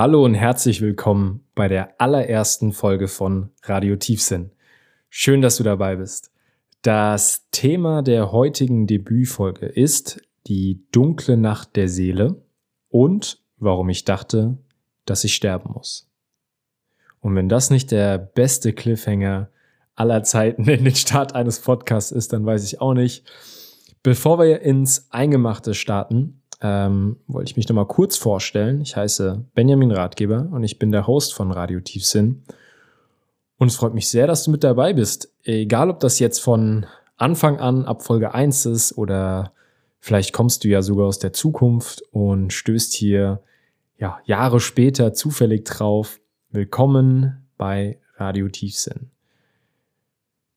Hallo und herzlich willkommen bei der allerersten Folge von Radio Tiefsinn. Schön, dass du dabei bist. Das Thema der heutigen Debütfolge ist die dunkle Nacht der Seele und warum ich dachte, dass ich sterben muss. Und wenn das nicht der beste Cliffhanger aller Zeiten in den Start eines Podcasts ist, dann weiß ich auch nicht. Bevor wir ins Eingemachte starten, ähm, wollte ich mich nochmal kurz vorstellen. Ich heiße Benjamin Ratgeber und ich bin der Host von Radio Tiefsinn. Und es freut mich sehr, dass du mit dabei bist. Egal, ob das jetzt von Anfang an ab Folge 1 ist oder vielleicht kommst du ja sogar aus der Zukunft und stößt hier ja, Jahre später zufällig drauf. Willkommen bei Radio Tiefsinn.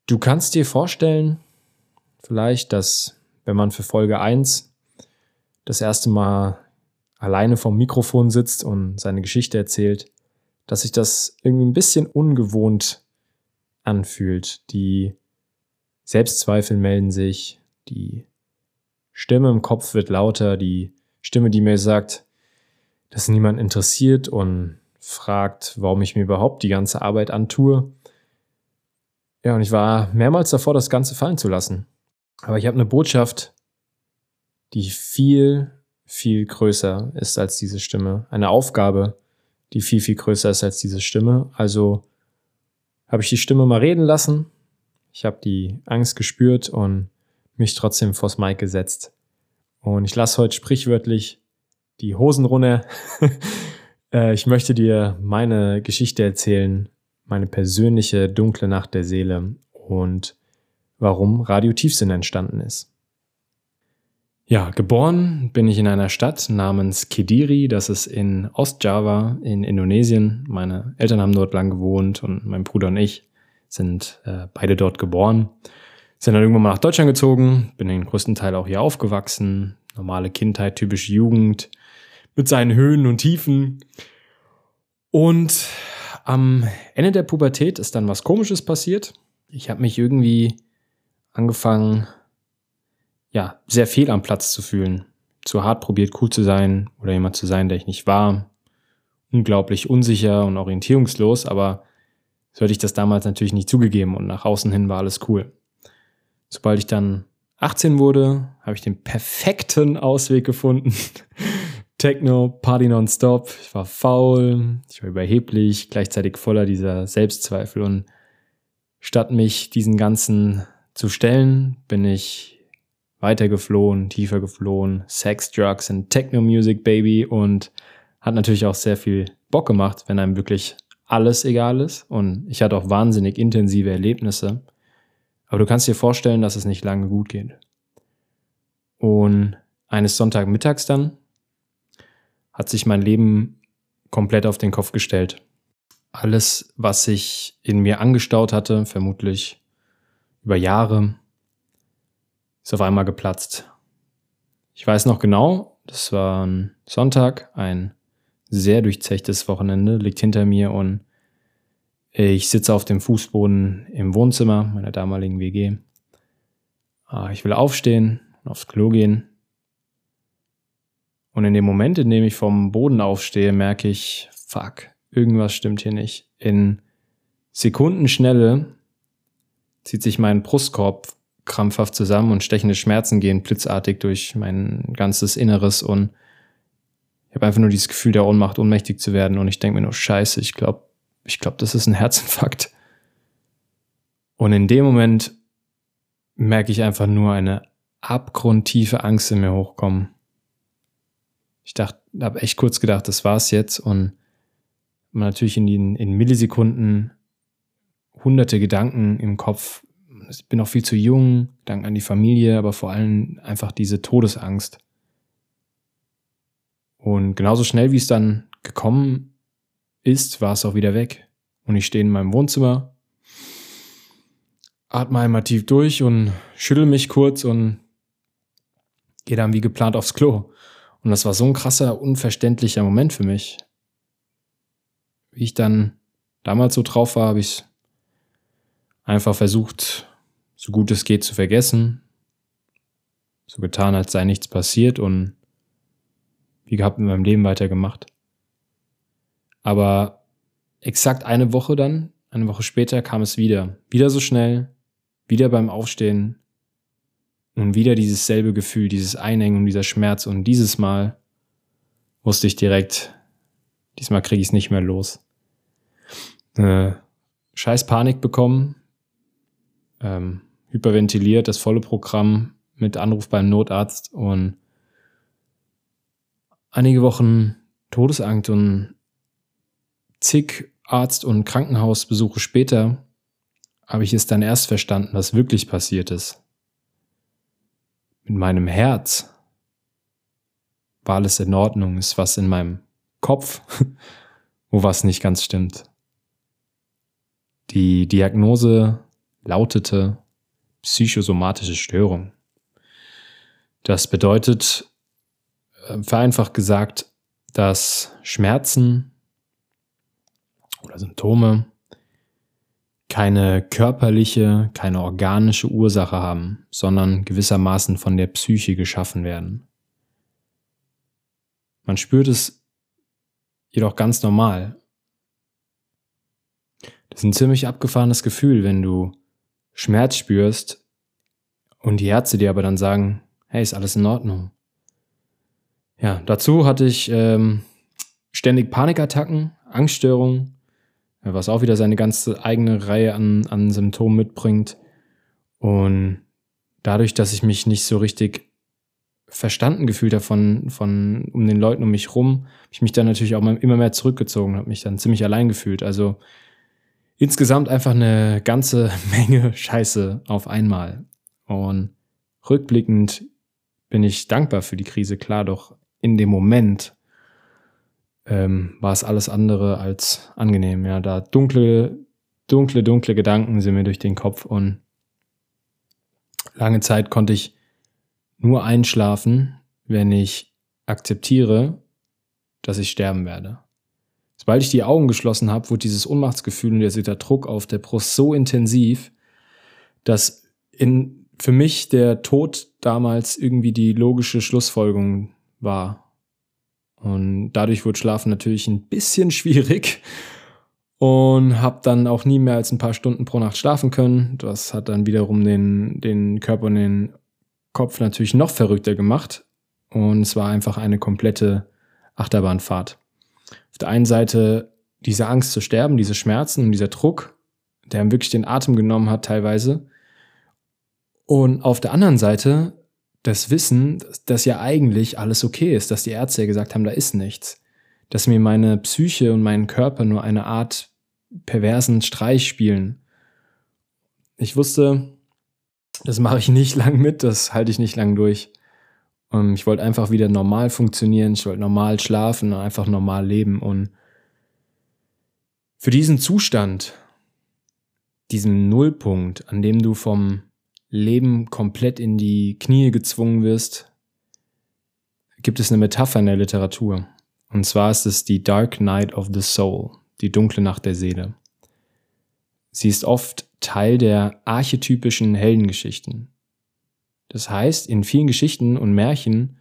Du kannst dir vorstellen, vielleicht, dass wenn man für Folge 1 das erste Mal alleine vom Mikrofon sitzt und seine Geschichte erzählt, dass sich das irgendwie ein bisschen ungewohnt anfühlt. Die Selbstzweifel melden sich, die Stimme im Kopf wird lauter, die Stimme, die mir sagt, dass niemand interessiert und fragt, warum ich mir überhaupt die ganze Arbeit antue. Ja, und ich war mehrmals davor, das Ganze fallen zu lassen. Aber ich habe eine Botschaft, die viel, viel größer ist als diese Stimme. Eine Aufgabe, die viel, viel größer ist als diese Stimme. Also habe ich die Stimme mal reden lassen. Ich habe die Angst gespürt und mich trotzdem vors Mic gesetzt. Und ich lasse heute sprichwörtlich die Hosen runter. Äh, ich möchte dir meine Geschichte erzählen, meine persönliche dunkle Nacht der Seele und warum Radio Tiefsinn entstanden ist. Ja, geboren bin ich in einer Stadt namens Kediri, das ist in Ostjava in Indonesien. Meine Eltern haben dort lang gewohnt und mein Bruder und ich sind äh, beide dort geboren. Sind dann irgendwann mal nach Deutschland gezogen, bin den größten Teil auch hier aufgewachsen. Normale Kindheit, typische Jugend mit seinen Höhen und Tiefen. Und am Ende der Pubertät ist dann was Komisches passiert. Ich habe mich irgendwie angefangen, ja, sehr fehl am Platz zu fühlen. Zu hart probiert, cool zu sein oder jemand zu sein, der ich nicht war. Unglaublich unsicher und orientierungslos, aber so hätte ich das damals natürlich nicht zugegeben und nach außen hin war alles cool. Sobald ich dann 18 wurde, habe ich den perfekten Ausweg gefunden. Techno, Party nonstop. Ich war faul, ich war überheblich, gleichzeitig voller dieser Selbstzweifel und statt mich diesen ganzen zu stellen, bin ich weiter geflohen, tiefer geflohen, Sex, Drugs und Techno Music, Baby und hat natürlich auch sehr viel Bock gemacht, wenn einem wirklich alles egal ist und ich hatte auch wahnsinnig intensive Erlebnisse. Aber du kannst dir vorstellen, dass es nicht lange gut geht. Und eines Sonntagmittags dann hat sich mein Leben komplett auf den Kopf gestellt. Alles, was sich in mir angestaut hatte, vermutlich über Jahre, ist auf einmal geplatzt. Ich weiß noch genau, das war ein Sonntag, ein sehr durchzechtes Wochenende, liegt hinter mir und ich sitze auf dem Fußboden im Wohnzimmer meiner damaligen WG. Ah, ich will aufstehen und aufs Klo gehen. Und in dem Moment, in dem ich vom Boden aufstehe, merke ich, fuck, irgendwas stimmt hier nicht. In Sekundenschnelle zieht sich mein Brustkorb krampfhaft zusammen und stechende Schmerzen gehen blitzartig durch mein ganzes Inneres und ich habe einfach nur dieses Gefühl der Ohnmacht, ohnmächtig zu werden und ich denke mir nur, scheiße, ich glaube, ich glaube, das ist ein Herzinfarkt. Und in dem Moment merke ich einfach nur eine abgrundtiefe Angst in mir hochkommen. Ich dachte, habe echt kurz gedacht, das war's jetzt und natürlich in den in Millisekunden hunderte Gedanken im Kopf. Ich bin noch viel zu jung, Dank an die Familie, aber vor allem einfach diese Todesangst. Und genauso schnell, wie es dann gekommen ist, war es auch wieder weg. Und ich stehe in meinem Wohnzimmer, atme einmal tief durch und schüttel mich kurz und gehe dann wie geplant aufs Klo. Und das war so ein krasser, unverständlicher Moment für mich. Wie ich dann damals so drauf war, habe ich einfach versucht, so gut es geht zu vergessen. So getan, als sei nichts passiert und wie gehabt in meinem Leben weitergemacht. Aber exakt eine Woche dann, eine Woche später kam es wieder. Wieder so schnell, wieder beim Aufstehen und wieder dieses selbe Gefühl, dieses Einhängen und dieser Schmerz. Und dieses Mal wusste ich direkt, diesmal kriege ich es nicht mehr los. Äh, scheiß Panik bekommen, ähm, hyperventiliert, das volle Programm mit Anruf beim Notarzt und einige Wochen Todesangst und zig Arzt- und Krankenhausbesuche später habe ich es dann erst verstanden, was wirklich passiert ist. Mit meinem Herz war alles in Ordnung, ist was in meinem Kopf, wo was nicht ganz stimmt. Die Diagnose lautete psychosomatische Störung. Das bedeutet, äh, vereinfacht gesagt, dass Schmerzen oder Symptome keine körperliche, keine organische Ursache haben, sondern gewissermaßen von der Psyche geschaffen werden. Man spürt es jedoch ganz normal. Das ist ein ziemlich abgefahrenes Gefühl, wenn du Schmerz spürst und die Ärzte dir aber dann sagen, hey, ist alles in Ordnung. Ja, dazu hatte ich ähm, ständig Panikattacken, Angststörungen, was auch wieder seine ganze eigene Reihe an, an Symptomen mitbringt. Und dadurch, dass ich mich nicht so richtig verstanden gefühlt habe von, von um den Leuten um mich rum, habe ich mich dann natürlich auch immer mehr zurückgezogen, habe mich dann ziemlich allein gefühlt. Also insgesamt einfach eine ganze Menge Scheiße auf einmal. Und rückblickend bin ich dankbar für die Krise, klar, doch in dem Moment ähm, war es alles andere als angenehm. Ja, da dunkle, dunkle, dunkle Gedanken sind mir durch den Kopf und lange Zeit konnte ich nur einschlafen, wenn ich akzeptiere, dass ich sterben werde. Sobald ich die Augen geschlossen habe, wurde dieses Ohnmachtsgefühl und dieser Druck auf der Brust so intensiv, dass in, für mich der Tod damals irgendwie die logische Schlussfolgerung war. Und dadurch wurde Schlafen natürlich ein bisschen schwierig und habe dann auch nie mehr als ein paar Stunden pro Nacht schlafen können. Das hat dann wiederum den, den Körper und den Kopf natürlich noch verrückter gemacht. Und es war einfach eine komplette Achterbahnfahrt. Auf der einen Seite diese Angst zu sterben, diese Schmerzen und dieser Druck, der ihm wirklich den Atem genommen hat teilweise. Und auf der anderen Seite das Wissen, dass ja eigentlich alles okay ist, dass die Ärzte ja gesagt haben, da ist nichts. Dass mir meine Psyche und mein Körper nur eine Art perversen Streich spielen. Ich wusste, das mache ich nicht lang mit, das halte ich nicht lang durch. Und ich wollte einfach wieder normal funktionieren, ich wollte normal schlafen und einfach normal leben. Und für diesen Zustand, diesen Nullpunkt, an dem du vom Leben komplett in die Knie gezwungen wirst, gibt es eine Metapher in der Literatur. Und zwar ist es die Dark Night of the Soul, die dunkle Nacht der Seele. Sie ist oft Teil der archetypischen Heldengeschichten. Das heißt, in vielen Geschichten und Märchen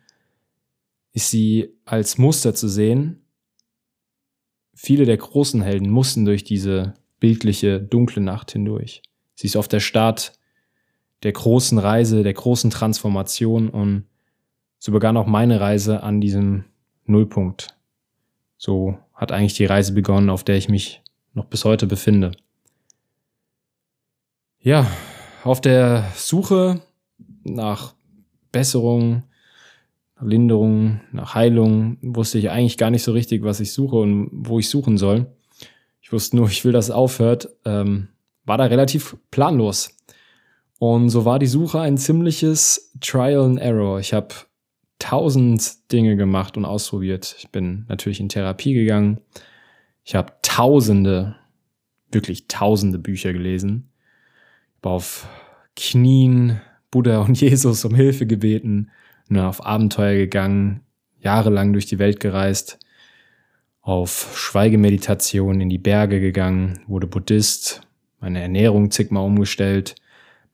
ist sie als Muster zu sehen. Viele der großen Helden mussten durch diese bildliche dunkle Nacht hindurch. Sie ist oft der Start der großen Reise, der großen Transformation und so begann auch meine Reise an diesem Nullpunkt. So hat eigentlich die Reise begonnen, auf der ich mich noch bis heute befinde. Ja, auf der Suche nach Besserung, nach Linderung, nach Heilung wusste ich eigentlich gar nicht so richtig, was ich suche und wo ich suchen soll. Ich wusste nur, ich will, dass es aufhört. Ähm, war da relativ planlos. Und so war die Suche ein ziemliches Trial and Error. Ich habe tausend Dinge gemacht und ausprobiert. Ich bin natürlich in Therapie gegangen. Ich habe tausende, wirklich tausende Bücher gelesen. Ich habe auf Knien Buddha und Jesus um Hilfe gebeten, und auf Abenteuer gegangen, jahrelang durch die Welt gereist, auf Schweigemeditation in die Berge gegangen, wurde Buddhist, meine Ernährung zigmal umgestellt,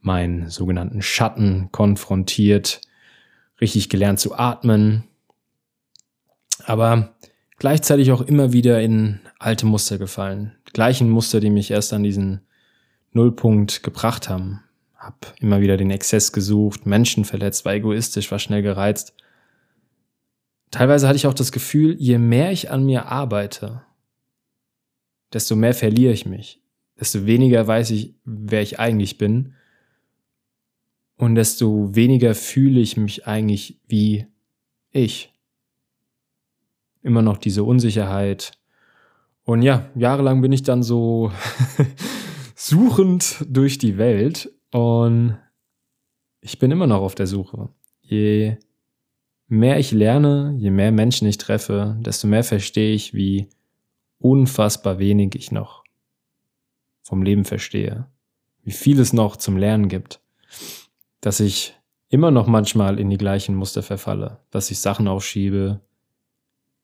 meinen sogenannten Schatten konfrontiert, richtig gelernt zu atmen. Aber gleichzeitig auch immer wieder in alte Muster gefallen. Die gleichen Muster, die mich erst an diesen Nullpunkt gebracht haben. Hab immer wieder den Exzess gesucht, Menschen verletzt, war egoistisch, war schnell gereizt. Teilweise hatte ich auch das Gefühl, je mehr ich an mir arbeite, desto mehr verliere ich mich, desto weniger weiß ich, wer ich eigentlich bin und desto weniger fühle ich mich eigentlich wie ich. Immer noch diese Unsicherheit. Und ja, jahrelang bin ich dann so suchend durch die Welt und ich bin immer noch auf der Suche. Je mehr ich lerne, je mehr Menschen ich treffe, desto mehr verstehe ich, wie unfassbar wenig ich noch vom Leben verstehe. Wie viel es noch zum Lernen gibt. Dass ich immer noch manchmal in die gleichen Muster verfalle, dass ich Sachen aufschiebe,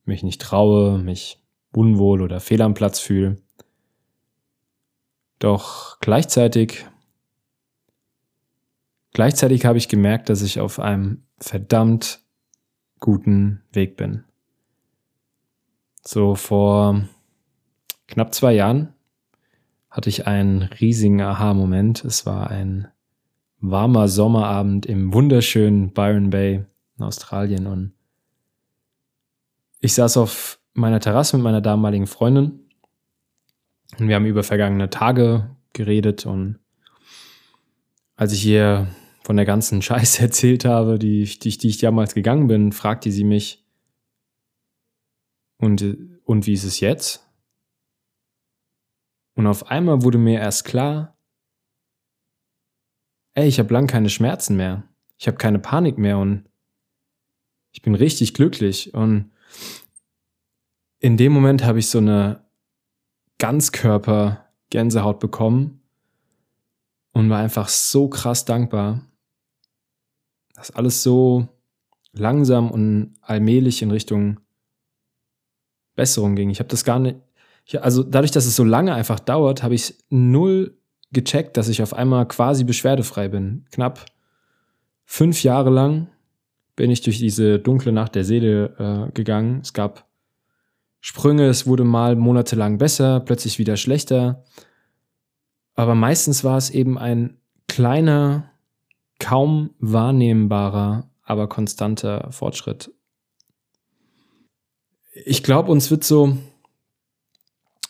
mich nicht traue, mich unwohl oder fehl am Platz fühle. Doch gleichzeitig, gleichzeitig habe ich gemerkt, dass ich auf einem verdammt guten Weg bin. So vor knapp zwei Jahren hatte ich einen riesigen Aha-Moment. Es war ein warmer Sommerabend im wunderschönen Byron Bay in Australien und ich saß auf meiner Terrasse mit meiner damaligen Freundin und wir haben über vergangene Tage geredet und als ich ihr von der ganzen Scheiße erzählt habe, die, die, die ich damals gegangen bin, fragte sie mich, und, und wie ist es jetzt? Und auf einmal wurde mir erst klar, ey, ich habe lang keine Schmerzen mehr. Ich habe keine Panik mehr und ich bin richtig glücklich. Und in dem Moment habe ich so eine Ganzkörper-Gänsehaut bekommen und war einfach so krass dankbar, dass alles so langsam und allmählich in Richtung Besserung ging. Ich habe das gar nicht, ich, also dadurch, dass es so lange einfach dauert, habe ich null gecheckt, dass ich auf einmal quasi beschwerdefrei bin. Knapp fünf Jahre lang bin ich durch diese dunkle Nacht der Seele äh, gegangen. Es gab Sprünge, es wurde mal monatelang besser, plötzlich wieder schlechter. Aber meistens war es eben ein kleiner, kaum wahrnehmbarer, aber konstanter Fortschritt. Ich glaube, uns wird so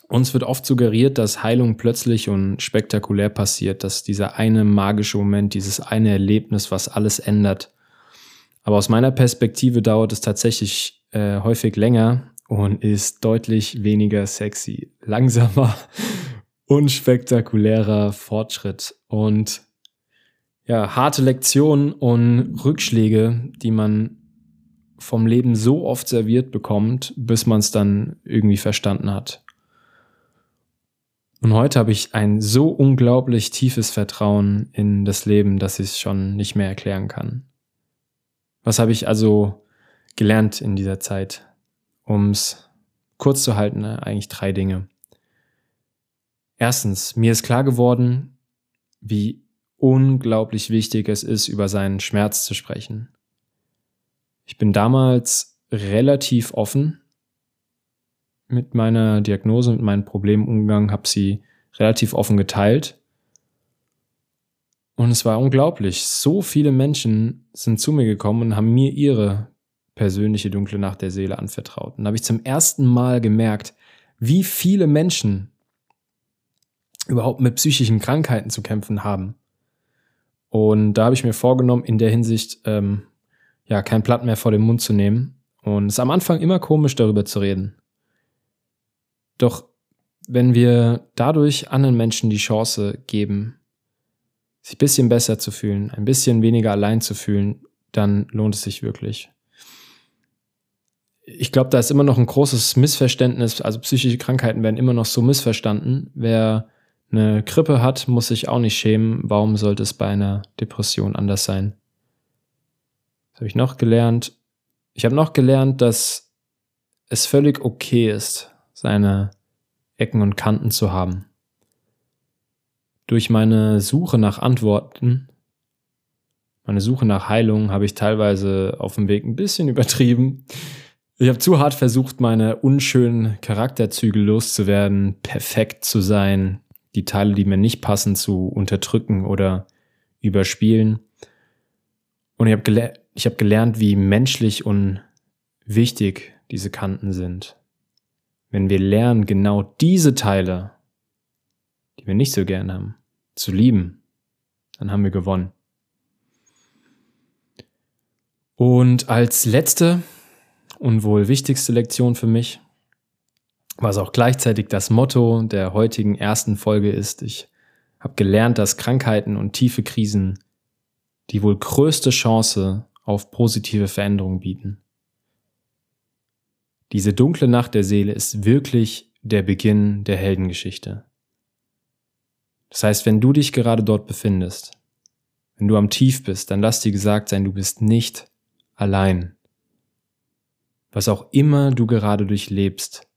uns wird oft suggeriert, dass Heilung plötzlich und spektakulär passiert, dass dieser eine magische Moment, dieses eine Erlebnis, was alles ändert. Aber aus meiner Perspektive dauert es tatsächlich äh, häufig länger und ist deutlich weniger sexy, langsamer, unspektakulärer Fortschritt und ja, harte Lektionen und Rückschläge, die man vom Leben so oft serviert bekommt, bis man es dann irgendwie verstanden hat. Und heute habe ich ein so unglaublich tiefes Vertrauen in das Leben, dass ich es schon nicht mehr erklären kann. Was habe ich also gelernt in dieser Zeit? Um es kurz zu halten, ne? eigentlich drei Dinge. Erstens, mir ist klar geworden, wie unglaublich wichtig es ist, über seinen Schmerz zu sprechen. Ich bin damals relativ offen mit meiner Diagnose, mit meinen Problemen umgegangen, habe sie relativ offen geteilt. Und es war unglaublich. So viele Menschen sind zu mir gekommen und haben mir ihre persönliche dunkle Nacht der Seele anvertraut. Und da habe ich zum ersten Mal gemerkt, wie viele Menschen überhaupt mit psychischen Krankheiten zu kämpfen haben. Und da habe ich mir vorgenommen, in der Hinsicht ähm, ja kein Blatt mehr vor den Mund zu nehmen. Und es ist am Anfang immer komisch, darüber zu reden. Doch wenn wir dadurch anderen Menschen die Chance geben, sich ein bisschen besser zu fühlen, ein bisschen weniger allein zu fühlen, dann lohnt es sich wirklich. Ich glaube, da ist immer noch ein großes Missverständnis, also psychische Krankheiten werden immer noch so missverstanden. Wer eine Grippe hat, muss sich auch nicht schämen. Warum sollte es bei einer Depression anders sein? Was habe ich noch gelernt? Ich habe noch gelernt, dass es völlig okay ist, seine Ecken und Kanten zu haben. Durch meine Suche nach Antworten, meine Suche nach Heilung habe ich teilweise auf dem Weg ein bisschen übertrieben. Ich habe zu hart versucht, meine unschönen Charakterzüge loszuwerden, perfekt zu sein, die Teile, die mir nicht passen, zu unterdrücken oder überspielen. Und ich habe gele hab gelernt, wie menschlich und wichtig diese Kanten sind. Wenn wir lernen, genau diese Teile, die wir nicht so gern haben, zu lieben, dann haben wir gewonnen. Und als letzte und wohl wichtigste Lektion für mich, was auch gleichzeitig das Motto der heutigen ersten Folge ist, ich habe gelernt, dass Krankheiten und tiefe Krisen die wohl größte Chance auf positive Veränderung bieten. Diese dunkle Nacht der Seele ist wirklich der Beginn der Heldengeschichte. Das heißt, wenn du dich gerade dort befindest, wenn du am Tief bist, dann lass dir gesagt sein, du bist nicht allein. Was auch immer du gerade durchlebst,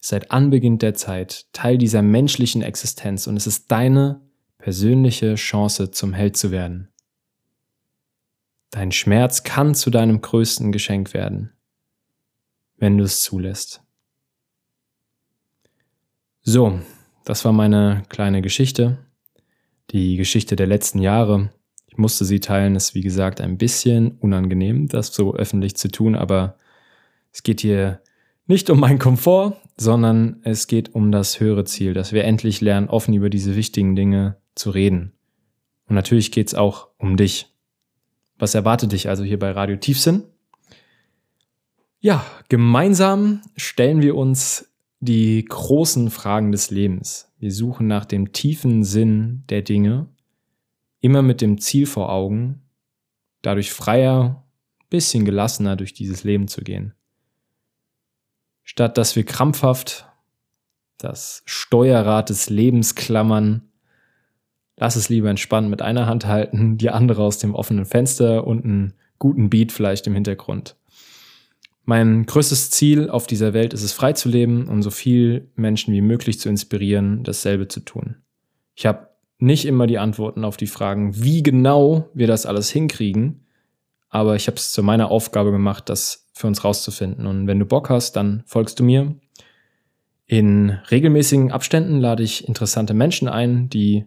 seit Anbeginn der Zeit Teil dieser menschlichen Existenz und es ist deine persönliche Chance zum Held zu werden. Dein Schmerz kann zu deinem größten Geschenk werden, wenn du es zulässt. So, das war meine kleine Geschichte, die Geschichte der letzten Jahre musste sie teilen. Ist wie gesagt ein bisschen unangenehm, das so öffentlich zu tun, aber es geht hier nicht um meinen Komfort, sondern es geht um das höhere Ziel, dass wir endlich lernen, offen über diese wichtigen Dinge zu reden. Und natürlich geht es auch um dich. Was erwartet dich also hier bei Radio Tiefsinn? Ja, gemeinsam stellen wir uns die großen Fragen des Lebens. Wir suchen nach dem tiefen Sinn der Dinge immer mit dem Ziel vor Augen, dadurch freier, bisschen gelassener durch dieses Leben zu gehen. Statt dass wir krampfhaft das Steuerrad des Lebens klammern, lass es lieber entspannt mit einer Hand halten, die andere aus dem offenen Fenster und einen guten Beat vielleicht im Hintergrund. Mein größtes Ziel auf dieser Welt ist es, frei zu leben und so viel Menschen wie möglich zu inspirieren, dasselbe zu tun. Ich habe nicht immer die Antworten auf die Fragen, wie genau wir das alles hinkriegen. Aber ich habe es zu meiner Aufgabe gemacht, das für uns rauszufinden. Und wenn du Bock hast, dann folgst du mir. In regelmäßigen Abständen lade ich interessante Menschen ein, die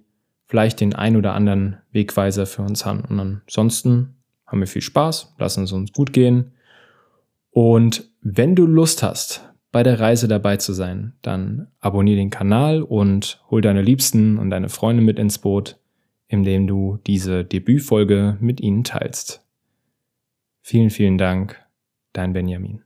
vielleicht den ein oder anderen Wegweiser für uns haben. Und ansonsten haben wir viel Spaß, lassen es uns gut gehen. Und wenn du Lust hast, bei der Reise dabei zu sein, dann abonniere den Kanal und hol deine Liebsten und deine Freunde mit ins Boot, indem du diese Debütfolge mit ihnen teilst. Vielen, vielen Dank, dein Benjamin.